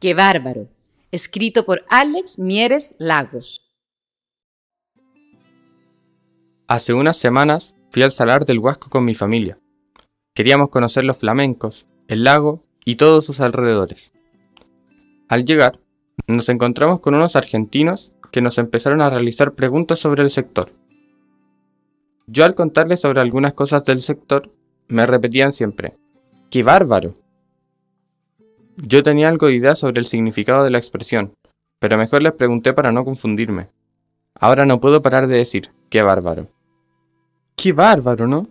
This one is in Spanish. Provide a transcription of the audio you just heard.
¡Qué bárbaro! Escrito por Alex Mieres Lagos. Hace unas semanas fui al Salar del Huasco con mi familia. Queríamos conocer los flamencos, el lago y todos sus alrededores. Al llegar, nos encontramos con unos argentinos que nos empezaron a realizar preguntas sobre el sector. Yo al contarles sobre algunas cosas del sector, me repetían siempre, ¡qué bárbaro! Yo tenía algo de idea sobre el significado de la expresión, pero mejor les pregunté para no confundirme. Ahora no puedo parar de decir, ¡qué bárbaro! ¡Qué bárbaro, ¿no?